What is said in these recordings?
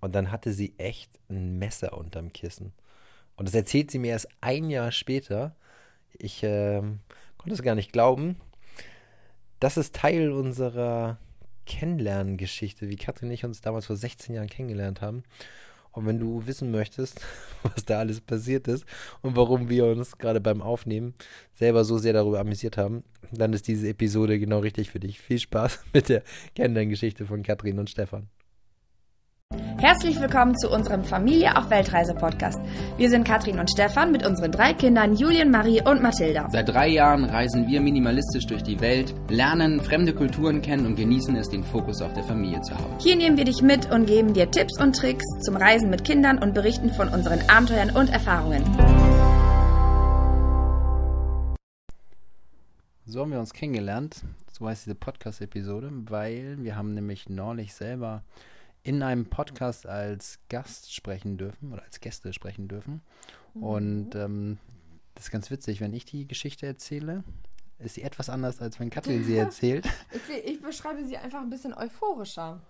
Und dann hatte sie echt ein Messer unterm Kissen. Und das erzählt sie mir erst ein Jahr später. Ich äh, konnte es gar nicht glauben. Das ist Teil unserer Kennenlerngeschichte, wie Katrin und ich uns damals vor 16 Jahren kennengelernt haben. Und wenn du wissen möchtest, was da alles passiert ist und warum wir uns gerade beim Aufnehmen selber so sehr darüber amüsiert haben, dann ist diese Episode genau richtig für dich. Viel Spaß mit der Kennenlerngeschichte von Katrin und Stefan. Herzlich willkommen zu unserem Familie auf Weltreise Podcast. Wir sind Katrin und Stefan mit unseren drei Kindern Julien, Marie und Mathilda. Seit drei Jahren reisen wir minimalistisch durch die Welt, lernen fremde Kulturen kennen und genießen es, den Fokus auf der Familie zu haben. Hier nehmen wir dich mit und geben dir Tipps und Tricks zum Reisen mit Kindern und berichten von unseren Abenteuern und Erfahrungen. So haben wir uns kennengelernt. So heißt diese Podcast-Episode, weil wir haben nämlich neulich selber in einem Podcast als Gast sprechen dürfen oder als Gäste sprechen dürfen. Mhm. Und ähm, das ist ganz witzig, wenn ich die Geschichte erzähle, ist sie etwas anders, als wenn Katrin sie erzählt. ich, ich beschreibe sie einfach ein bisschen euphorischer.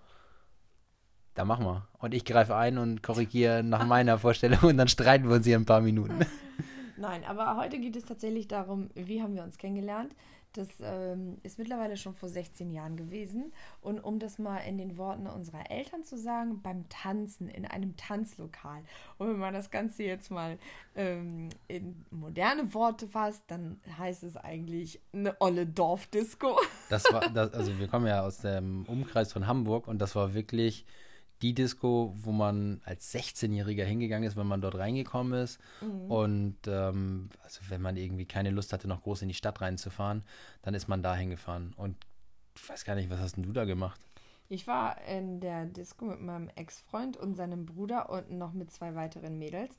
Da machen wir. Und ich greife ein und korrigiere nach meiner Vorstellung und dann streiten wir uns hier ein paar Minuten. Nein, aber heute geht es tatsächlich darum, wie haben wir uns kennengelernt. Das ähm, ist mittlerweile schon vor 16 Jahren gewesen. Und um das mal in den Worten unserer Eltern zu sagen, beim Tanzen in einem Tanzlokal. Und wenn man das Ganze jetzt mal ähm, in moderne Worte fasst, dann heißt es eigentlich eine olle Dorfdisco. Das war, das, also wir kommen ja aus dem Umkreis von Hamburg und das war wirklich die Disco, wo man als 16-Jähriger hingegangen ist, wenn man dort reingekommen ist. Mhm. Und ähm, also wenn man irgendwie keine Lust hatte, noch groß in die Stadt reinzufahren, dann ist man da hingefahren. Und ich weiß gar nicht, was hast denn du da gemacht? Ich war in der Disco mit meinem Ex-Freund und seinem Bruder und noch mit zwei weiteren Mädels.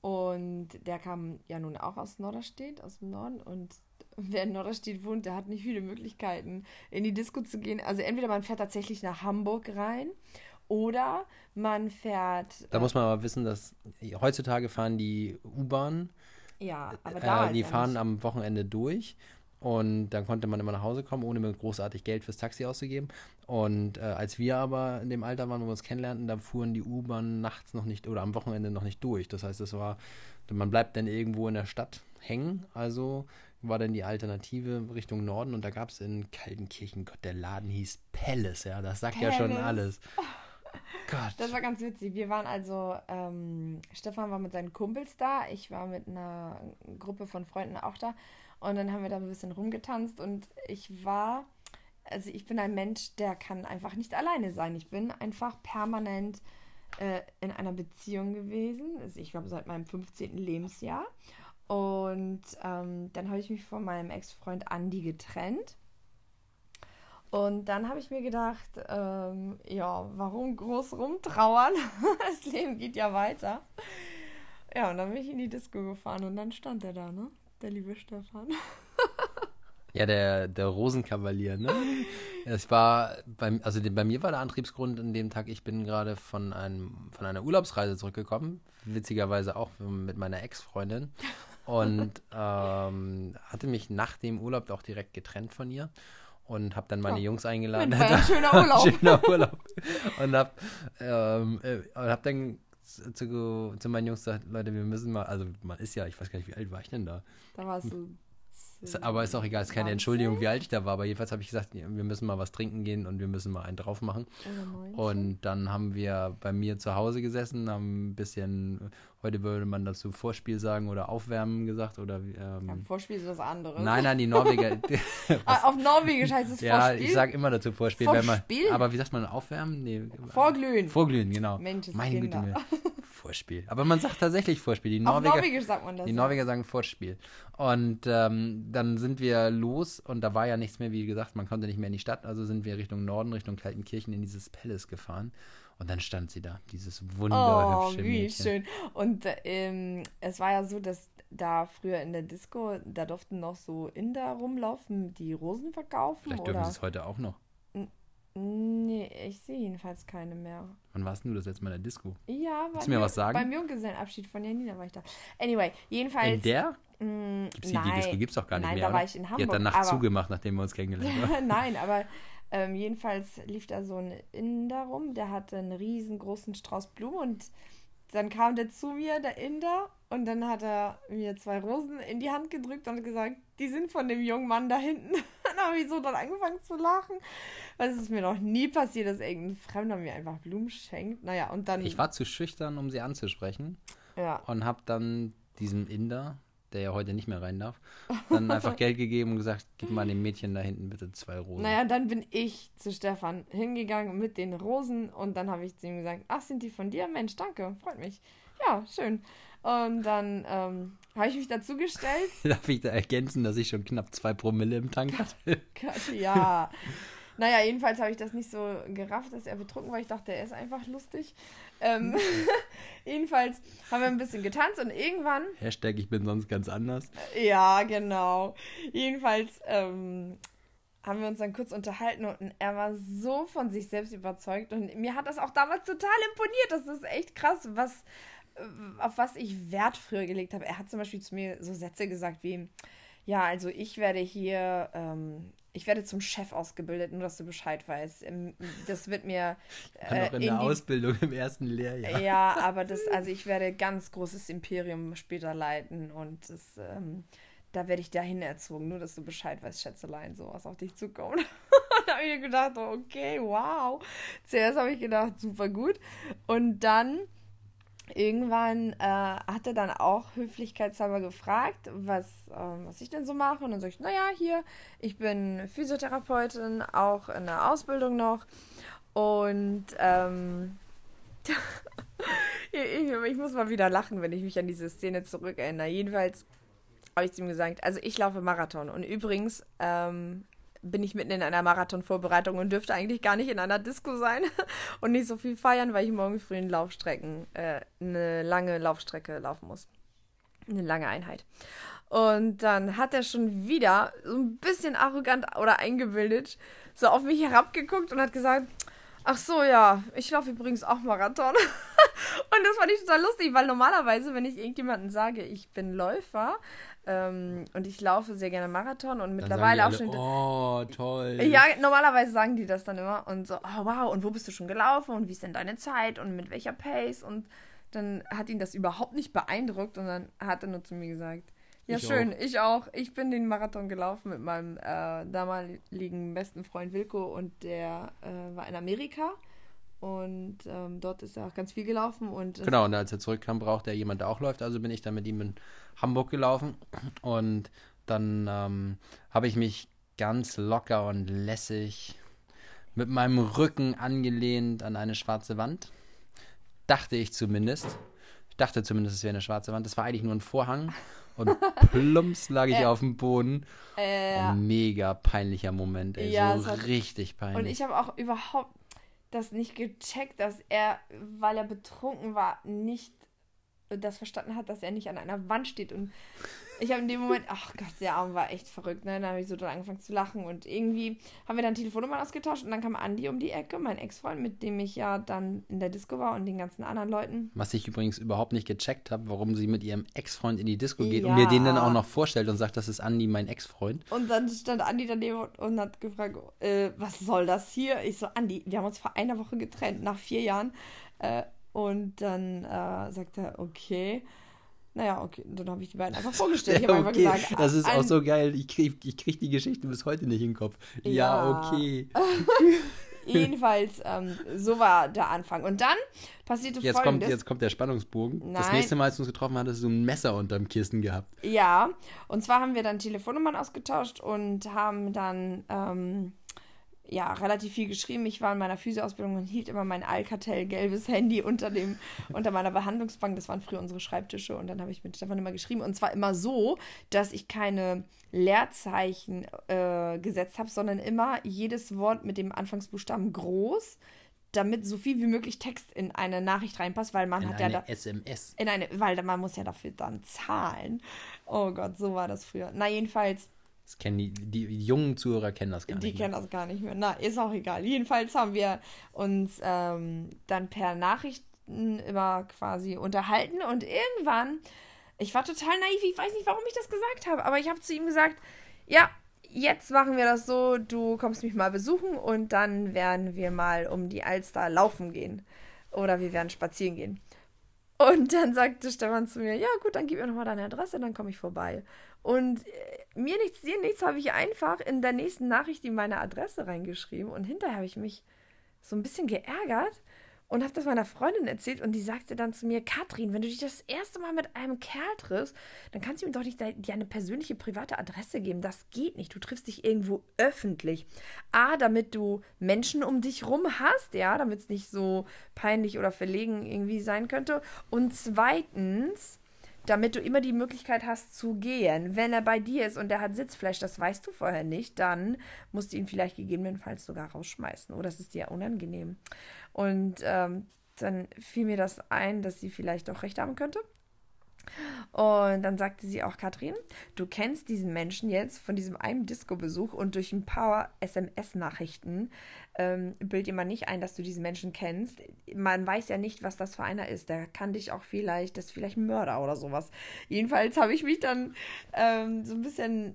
Und der kam ja nun auch aus Norderstedt, aus dem Norden. Und wer in Norderstedt wohnt, der hat nicht viele Möglichkeiten, in die Disco zu gehen. Also entweder man fährt tatsächlich nach Hamburg rein oder man fährt. Da äh, muss man aber wissen, dass heutzutage fahren die U-Bahn. Ja, aber da. Äh, die fahren am Wochenende durch. Und dann konnte man immer nach Hause kommen, ohne mir großartig Geld fürs Taxi auszugeben. Und äh, als wir aber in dem Alter waren, wo wir uns kennenlernten, da fuhren die U-Bahn nachts noch nicht oder am Wochenende noch nicht durch. Das heißt, es war, man bleibt dann irgendwo in der Stadt hängen. Also war dann die Alternative Richtung Norden und da gab es in Kaltenkirchen, Gott, der Laden hieß Palace, ja, das sagt Palace. ja schon alles. Gott. Das war ganz witzig. Wir waren also, ähm, Stefan war mit seinen Kumpels da, ich war mit einer Gruppe von Freunden auch da. Und dann haben wir da ein bisschen rumgetanzt und ich war, also ich bin ein Mensch, der kann einfach nicht alleine sein. Ich bin einfach permanent äh, in einer Beziehung gewesen. Also ich glaube seit meinem 15. Lebensjahr. Und ähm, dann habe ich mich von meinem Ex-Freund Andy getrennt. Und dann habe ich mir gedacht, ähm, ja, warum groß rumtrauern? das Leben geht ja weiter. Ja, und dann bin ich in die Disco gefahren und dann stand er da, ne? Der liebe Stefan. ja, der, der Rosenkavalier, ne? Es war, beim, also bei mir war der Antriebsgrund in dem Tag, ich bin gerade von, von einer Urlaubsreise zurückgekommen, witzigerweise auch mit meiner Ex-Freundin und ähm, hatte mich nach dem Urlaub auch direkt getrennt von ihr und habe dann meine ja. Jungs eingeladen. War ein schöner Urlaub. schöner Urlaub. Und habe ähm, äh, hab dann zu, zu, meinen Jungs gesagt, Leute, wir müssen mal, also man ist ja, ich weiß gar nicht, wie alt war ich denn da? Da warst du ist, aber ist auch egal, ist keine Entschuldigung, wie alt ich da war. Aber jedenfalls habe ich gesagt, wir müssen mal was trinken gehen und wir müssen mal einen drauf machen. Und dann haben wir bei mir zu Hause gesessen, haben ein bisschen, heute würde man dazu Vorspiel sagen oder Aufwärmen gesagt. Oder, ähm, ja, Vorspiel ist was anderes. Nein, nein, die Norweger. Ah, auf Norwegisch heißt es Vorspiel. Ja, ich sage immer dazu Vorspiel. Vorspiel? Man, aber wie sagt man Aufwärmen? Nee, Vorglühen. Vorglühen, genau. Mensch, Meine Kinder. Güte, Vorspiel. Aber man sagt tatsächlich Vorspiel. Die Norweger, Auf Norwegisch sagt man das. Die Norweger sagen Vorspiel. Und ähm, dann sind wir los und da war ja nichts mehr, wie gesagt, man konnte nicht mehr in die Stadt, also sind wir Richtung Norden, Richtung Kaltenkirchen in dieses Palace gefahren. Und dann stand sie da, dieses wunderhübsche oh, wie Mädchen. schön. Und ähm, es war ja so, dass da früher in der Disco, da durften noch so Inder rumlaufen, die Rosen verkaufen. Vielleicht dürfen sie es heute auch noch. Nee, ich sehe jedenfalls keine mehr. Wann warst du das letzte Mal in der Disco? Ja, Willst du mir was sagen? Beim Junggesellenabschied von Janina war ich da. Anyway, jedenfalls. In der? Mh, mm, gibt's die, nein, die Disco gibt's doch gar nicht nein, mehr. da war ich in Hamburg. Die hat dann nachts zugemacht, nachdem wir uns kennengelernt haben. nein, aber Ähm, jedenfalls lief da so ein Inder rum, der hatte einen riesengroßen Strauß Blumen und dann kam der zu mir, der Inder, und dann hat er mir zwei Rosen in die Hand gedrückt und gesagt, die sind von dem jungen Mann da hinten. habe ich so dann angefangen zu lachen. Weil es ist mir noch nie passiert, dass irgendein Fremder mir einfach Blumen schenkt. Naja, und dann. Ich war zu schüchtern, um sie anzusprechen. Ja. Und habe dann diesem Inder, der ja heute nicht mehr rein darf, dann einfach Geld gegeben und gesagt, gib mal dem Mädchen da hinten bitte zwei Rosen. Naja, dann bin ich zu Stefan hingegangen mit den Rosen und dann habe ich zu ihm gesagt, ach, sind die von dir? Mensch, danke, freut mich. Ja, schön. Und dann ähm, habe ich mich dazu gestellt. Darf ich da ergänzen, dass ich schon knapp zwei Promille im Tank hatte? ja. Naja, jedenfalls habe ich das nicht so gerafft, dass er betrunken war. Ich dachte, er ist einfach lustig. Ähm, jedenfalls haben wir ein bisschen getanzt und irgendwann. Hashtag, ich bin sonst ganz anders. Ja, genau. Jedenfalls ähm, haben wir uns dann kurz unterhalten und er war so von sich selbst überzeugt und mir hat das auch damals total imponiert. Das ist echt krass, was, auf was ich Wert früher gelegt habe. Er hat zum Beispiel zu mir so Sätze gesagt wie, ja, also ich werde hier ähm, ich werde zum Chef ausgebildet, nur dass du Bescheid weißt. Das wird mir. Äh, noch in, in der die... Ausbildung im ersten Lehrjahr. Ja, aber das, also ich werde ganz großes Imperium später leiten und das, ähm, da werde ich dahin erzogen, nur dass du Bescheid weißt, Schätzelein, sowas auf dich zukommt. und da habe ich gedacht, okay, wow. Zuerst habe ich gedacht, super gut. Und dann irgendwann äh, hat er dann auch höflichkeitshalber gefragt, was, ähm, was ich denn so mache. Und dann sage ich, naja, hier, ich bin Physiotherapeutin, auch in der Ausbildung noch. Und ähm, ich, ich, muss mal wieder lachen, wenn ich mich an diese Szene zurückerinnere. Jedenfalls habe ich zu ihm gesagt, also ich laufe Marathon. Und übrigens, ähm, bin ich mitten in einer Marathonvorbereitung und dürfte eigentlich gar nicht in einer Disco sein und nicht so viel feiern, weil ich morgen früh in Laufstrecken, äh, eine lange Laufstrecke laufen muss. Eine lange Einheit. Und dann hat er schon wieder so ein bisschen arrogant oder eingebildet so auf mich herabgeguckt und hat gesagt, ach so, ja, ich laufe übrigens auch Marathon. und das fand ich total lustig, weil normalerweise, wenn ich irgendjemanden sage, ich bin Läufer, ähm, und ich laufe sehr gerne Marathon und mittlerweile auch schon. Oh, toll. Ja, normalerweise sagen die das dann immer und so, oh wow, und wo bist du schon gelaufen und wie ist denn deine Zeit und mit welcher Pace? Und dann hat ihn das überhaupt nicht beeindruckt und dann hat er nur zu mir gesagt, ja, ich schön, auch. ich auch. Ich bin den Marathon gelaufen mit meinem äh, damaligen besten Freund Wilko und der äh, war in Amerika. Und ähm, dort ist er auch ganz viel gelaufen. Und genau, und als er zurückkam, brauchte er jemanden, der auch läuft. Also bin ich dann mit ihm in Hamburg gelaufen. Und dann ähm, habe ich mich ganz locker und lässig mit meinem Rücken angelehnt an eine schwarze Wand. Dachte ich zumindest. Ich dachte zumindest, es wäre eine schwarze Wand. Das war eigentlich nur ein Vorhang. Und plumps lag ich äh, auf dem Boden. Äh, ein mega peinlicher Moment, ey. Ja, so richtig peinlich. Und ich habe auch überhaupt das nicht gecheckt, dass er, weil er betrunken war, nicht das verstanden hat, dass er nicht an einer Wand steht. Und ich habe in dem Moment, ach Gott, der Arm war echt verrückt. Ne? Dann habe ich so dann angefangen zu lachen. Und irgendwie haben wir dann Telefonnummern ausgetauscht. Und dann kam Andi um die Ecke, mein Ex-Freund, mit dem ich ja dann in der Disco war und den ganzen anderen Leuten. Was ich übrigens überhaupt nicht gecheckt habe, warum sie mit ihrem Ex-Freund in die Disco geht ja. und mir den dann auch noch vorstellt und sagt, das ist Andi, mein Ex-Freund. Und dann stand Andi daneben und hat gefragt, äh, was soll das hier? Ich so, Andi, wir haben uns vor einer Woche getrennt, nach vier Jahren. Äh, und dann äh, sagt er, okay. Naja, okay, dann habe ich die beiden einfach vorgestellt. Ich habe okay. einfach gesagt, das ist auch so geil. Ich kriege ich krieg die Geschichte bis heute nicht in den Kopf. Ja, ja okay. Jedenfalls, ähm, so war der Anfang. Und dann passierte jetzt folgendes. Kommt, jetzt kommt der Spannungsbogen. Nein. Das nächste Mal, als wir uns getroffen haben, hattest du ein Messer unterm Kissen gehabt. Ja, und zwar haben wir dann Telefonnummern ausgetauscht und haben dann ähm, ja, relativ viel geschrieben. Ich war in meiner Physioausbildung und hielt immer mein Alcatel gelbes Handy unter dem, unter meiner Behandlungsbank. Das waren früher unsere Schreibtische und dann habe ich mit Stefan immer geschrieben. Und zwar immer so, dass ich keine Leerzeichen äh, gesetzt habe, sondern immer jedes Wort mit dem Anfangsbuchstaben groß, damit so viel wie möglich Text in eine Nachricht reinpasst, weil man in hat ja da SMS. In eine, weil man muss ja dafür dann zahlen. Oh Gott, so war das früher. Na jedenfalls das kennen die, die, jungen Zuhörer kennen das gar die nicht. Die kennen das gar nicht mehr. Na, ist auch egal. Jedenfalls haben wir uns ähm, dann per Nachrichten immer quasi unterhalten und irgendwann, ich war total naiv, ich weiß nicht, warum ich das gesagt habe, aber ich habe zu ihm gesagt, ja, jetzt machen wir das so, du kommst mich mal besuchen und dann werden wir mal um die Alster laufen gehen. Oder wir werden spazieren gehen. Und dann sagte Stefan zu mir, ja gut, dann gib mir nochmal deine Adresse, dann komme ich vorbei. Und äh, mir nichts, dir nichts, habe ich einfach in der nächsten Nachricht ihm meine Adresse reingeschrieben. Und hinterher habe ich mich so ein bisschen geärgert, und habe das meiner Freundin erzählt und die sagte dann zu mir, Katrin, wenn du dich das erste Mal mit einem Kerl triffst, dann kannst du ihm doch nicht dir eine persönliche private Adresse geben. Das geht nicht. Du triffst dich irgendwo öffentlich. A, damit du Menschen um dich rum hast, ja, damit es nicht so peinlich oder verlegen irgendwie sein könnte. Und zweitens, damit du immer die Möglichkeit hast zu gehen. Wenn er bei dir ist und der hat Sitzfleisch, das weißt du vorher nicht, dann musst du ihn vielleicht gegebenenfalls sogar rausschmeißen oder es ist dir unangenehm. Und ähm, dann fiel mir das ein, dass sie vielleicht auch recht haben könnte. Und dann sagte sie auch, Katrin, du kennst diesen Menschen jetzt von diesem einen Disco-Besuch und durch ein paar SMS-Nachrichten ähm, bild dir mal nicht ein, dass du diesen Menschen kennst. Man weiß ja nicht, was das für einer ist. Der kann dich auch vielleicht, das ist vielleicht ein Mörder oder sowas. Jedenfalls habe ich mich dann ähm, so ein bisschen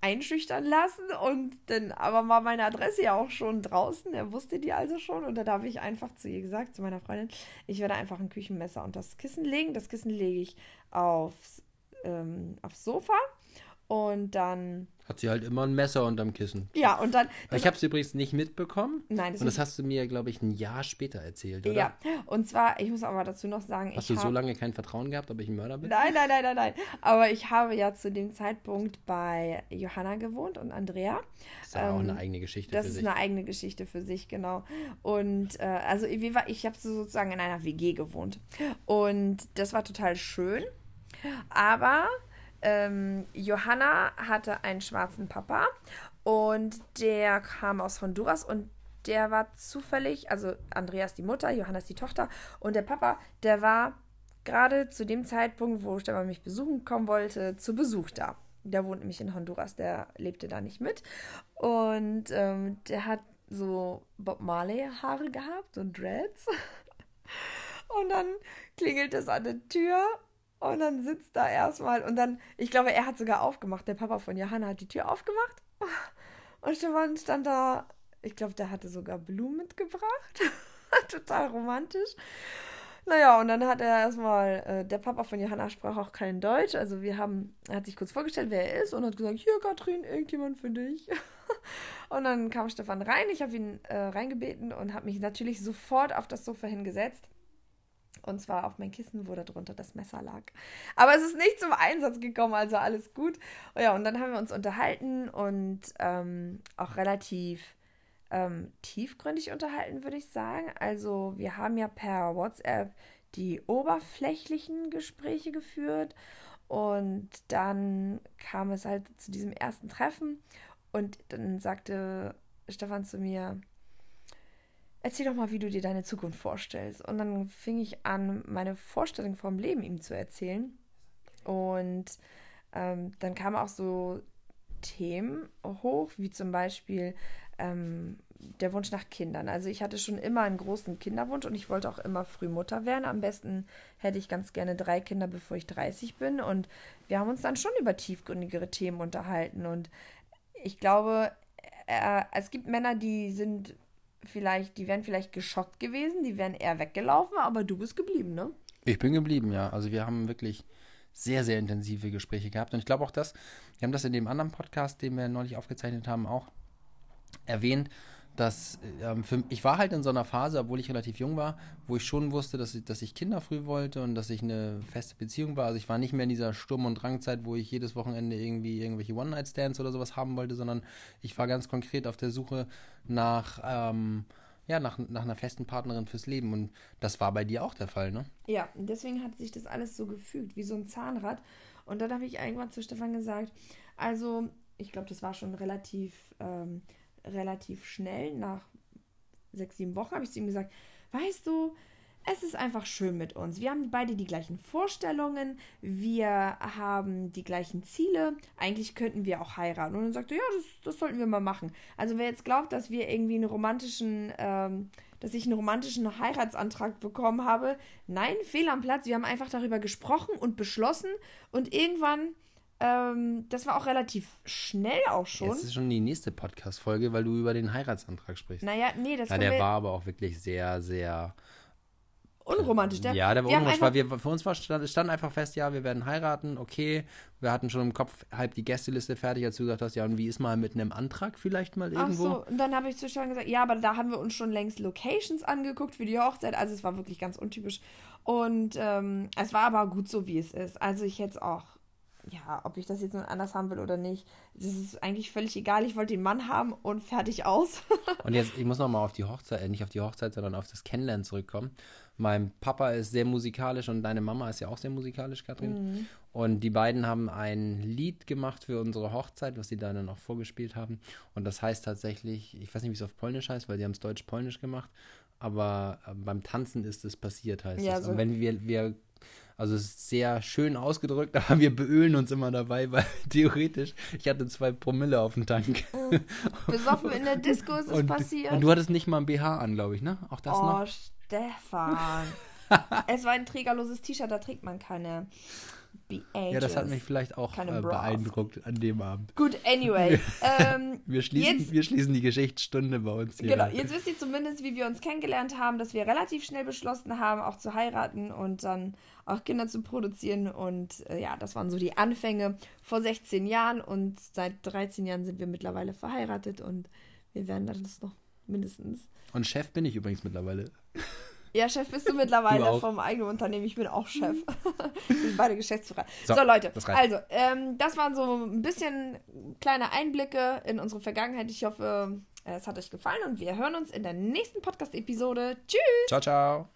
einschüchtern lassen und dann aber war meine Adresse ja auch schon draußen. Er wusste die also schon und da habe ich einfach zu ihr gesagt, zu meiner Freundin, ich werde einfach ein Küchenmesser und das Kissen legen. Das Kissen lege ich aufs, ähm, aufs Sofa und dann hat sie halt immer ein Messer unterm Kissen. Ja, und dann. Ich habe es übrigens nicht mitbekommen. Nein, das Und das hast du mir, glaube ich, ein Jahr später erzählt, oder? Ja, und zwar, ich muss aber dazu noch sagen. Hast du hab... so lange kein Vertrauen gehabt, ob ich ein Mörder bin? Nein, nein, nein, nein, nein. Aber ich habe ja zu dem Zeitpunkt bei Johanna gewohnt und Andrea. Das ist ähm, auch eine eigene Geschichte für sich. Das ist eine eigene Geschichte für sich, genau. Und äh, also, ich, ich habe sozusagen in einer WG gewohnt. Und das war total schön. Aber ähm, Johanna hatte einen schwarzen Papa und der kam aus Honduras und der war zufällig, also Andreas die Mutter, Johannes die Tochter und der Papa, der war gerade zu dem Zeitpunkt, wo Stefan mich besuchen kommen wollte, zu Besuch da. Der wohnt nämlich in Honduras, der lebte da nicht mit. Und ähm, der hat so Bob Marley-Haare gehabt und Dreads. Und dann klingelt es an der Tür und dann sitzt da erstmal und dann, ich glaube, er hat sogar aufgemacht. Der Papa von Johanna hat die Tür aufgemacht. Und Stefan stand da, ich glaube, der hatte sogar Blumen mitgebracht. Total romantisch. Naja, und dann hat er erstmal, äh, der Papa von Johanna sprach auch kein Deutsch. Also wir haben, er hat sich kurz vorgestellt, wer er ist und hat gesagt, hier Katrin, irgendjemand für dich. und dann kam Stefan rein, ich habe ihn äh, reingebeten und habe mich natürlich sofort auf das Sofa hingesetzt und zwar auf mein Kissen, wo darunter das Messer lag. Aber es ist nicht zum Einsatz gekommen, also alles gut. Ja, und dann haben wir uns unterhalten und ähm, auch relativ ähm, tiefgründig unterhalten, würde ich sagen. Also wir haben ja per WhatsApp die oberflächlichen Gespräche geführt und dann kam es halt zu diesem ersten Treffen und dann sagte Stefan zu mir, erzähl doch mal, wie du dir deine Zukunft vorstellst. Und dann fing ich an, meine Vorstellung vom Leben ihm zu erzählen. Und ähm, dann kamen auch so Themen hoch, wie zum Beispiel ähm, der Wunsch nach Kindern. Also ich hatte schon immer einen großen Kinderwunsch und ich wollte auch immer früh Mutter werden. Am besten hätte ich ganz gerne drei Kinder, bevor ich 30 bin. Und wir haben uns dann schon über tiefgründigere Themen unterhalten. Und ich glaube, äh, es gibt Männer, die sind vielleicht, die wären vielleicht geschockt gewesen, die wären eher weggelaufen, aber du bist geblieben, ne? Ich bin geblieben, ja. Also wir haben wirklich sehr, sehr intensive Gespräche gehabt. Und ich glaube auch das, wir haben das in dem anderen Podcast, den wir neulich aufgezeichnet haben, auch erwähnt, dass ähm, für, ich war halt in so einer Phase, obwohl ich relativ jung war, wo ich schon wusste, dass ich, dass ich Kinder früh wollte und dass ich eine feste Beziehung war. Also ich war nicht mehr in dieser Sturm- und Drangzeit, wo ich jedes Wochenende irgendwie irgendwelche One-Night-Stands oder sowas haben wollte, sondern ich war ganz konkret auf der Suche nach, ähm, ja, nach, nach einer festen Partnerin fürs Leben. Und das war bei dir auch der Fall, ne? Ja, deswegen hat sich das alles so gefügt, wie so ein Zahnrad. Und dann habe ich irgendwann zu Stefan gesagt, also ich glaube, das war schon relativ... Ähm, relativ schnell, nach sechs, sieben Wochen, habe ich zu ihm gesagt, weißt du, es ist einfach schön mit uns. Wir haben beide die gleichen Vorstellungen, wir haben die gleichen Ziele. Eigentlich könnten wir auch heiraten. Und dann sagte er, ja, das, das sollten wir mal machen. Also wer jetzt glaubt, dass wir irgendwie einen romantischen, ähm, dass ich einen romantischen Heiratsantrag bekommen habe, nein, fehl am Platz. Wir haben einfach darüber gesprochen und beschlossen und irgendwann Ähm, das war auch relativ schnell auch schon. Jetzt ist schon die nächste Podcast-Folge, weil du über den Heiratsantrag sprichst. Naja, nee, das ja, der war aber auch wirklich sehr, sehr unromantisch. Der, ja, der war unromantisch, weil wir, für uns war, stand, stand, einfach fest, ja, wir werden heiraten, okay. Wir hatten schon im Kopf halb die Gästeliste fertig, als du gesagt hast, ja, und wie ist mal mit einem Antrag vielleicht mal irgendwo? Ach so, und dann habe ich zu Stefan gesagt, ja, aber da haben wir uns schon längst Locations angeguckt für die Hochzeit, also es war wirklich ganz untypisch. Und ähm, es war aber gut so, wie es ist. Also ich hätte es auch ja, ob ich das jetzt nun anders haben will oder nicht, das ist eigentlich völlig egal. Ich wollte den Mann haben und fertig aus. und jetzt, ich muss nochmal auf die Hochzeit, äh, nicht auf die Hochzeit, sondern auf das Kennenlernen zurückkommen. Mein Papa ist sehr musikalisch und deine Mama ist ja auch sehr musikalisch, Katrin. Mhm. Und die beiden haben ein Lied gemacht für unsere Hochzeit, was sie dann auch vorgespielt haben. Und das heißt tatsächlich, ich weiß nicht, wie es auf Polnisch heißt, weil sie haben es deutsch-polnisch gemacht. Aber äh, beim Tanzen ist es passiert, heißt ja, es. So. Und wenn wir, wir also es ist sehr schön ausgedrückt, aber wir beölen uns immer dabei, weil theoretisch, ich hatte zwei Promille auf dem Tank. Mhm. Besoffen in der Disco ist es passiert. Und du hattest nicht mal ein BH an, glaube ich, ne? Auch das oh, noch? Oh, Stefan. es war ein trägerloses T-Shirt, da trägt man keine ja, das hat mich vielleicht auch äh, beeindruckt an dem Abend. Gut, anyway. Ähm, wir, schließen, jetzt, wir schließen die Geschichtsstunde bei uns hier. Genau, jetzt wisst ihr zumindest, wie wir uns kennengelernt haben, dass wir relativ schnell beschlossen haben, auch zu heiraten und dann auch Kinder zu produzieren. Und äh, ja, das waren so die Anfänge vor 16 Jahren und seit 13 Jahren sind wir mittlerweile verheiratet und wir werden das noch mindestens. Und Chef bin ich übrigens mittlerweile. Ja, Chef bist du mittlerweile du vom eigenen Unternehmen. Ich bin auch Chef. wir sind beide Geschäftsführer. So, so Leute, also, ähm, das waren so ein bisschen kleine Einblicke in unsere Vergangenheit. Ich hoffe, es hat euch gefallen und wir hören uns in der nächsten Podcast-Episode. Tschüss! Ciao, ciao!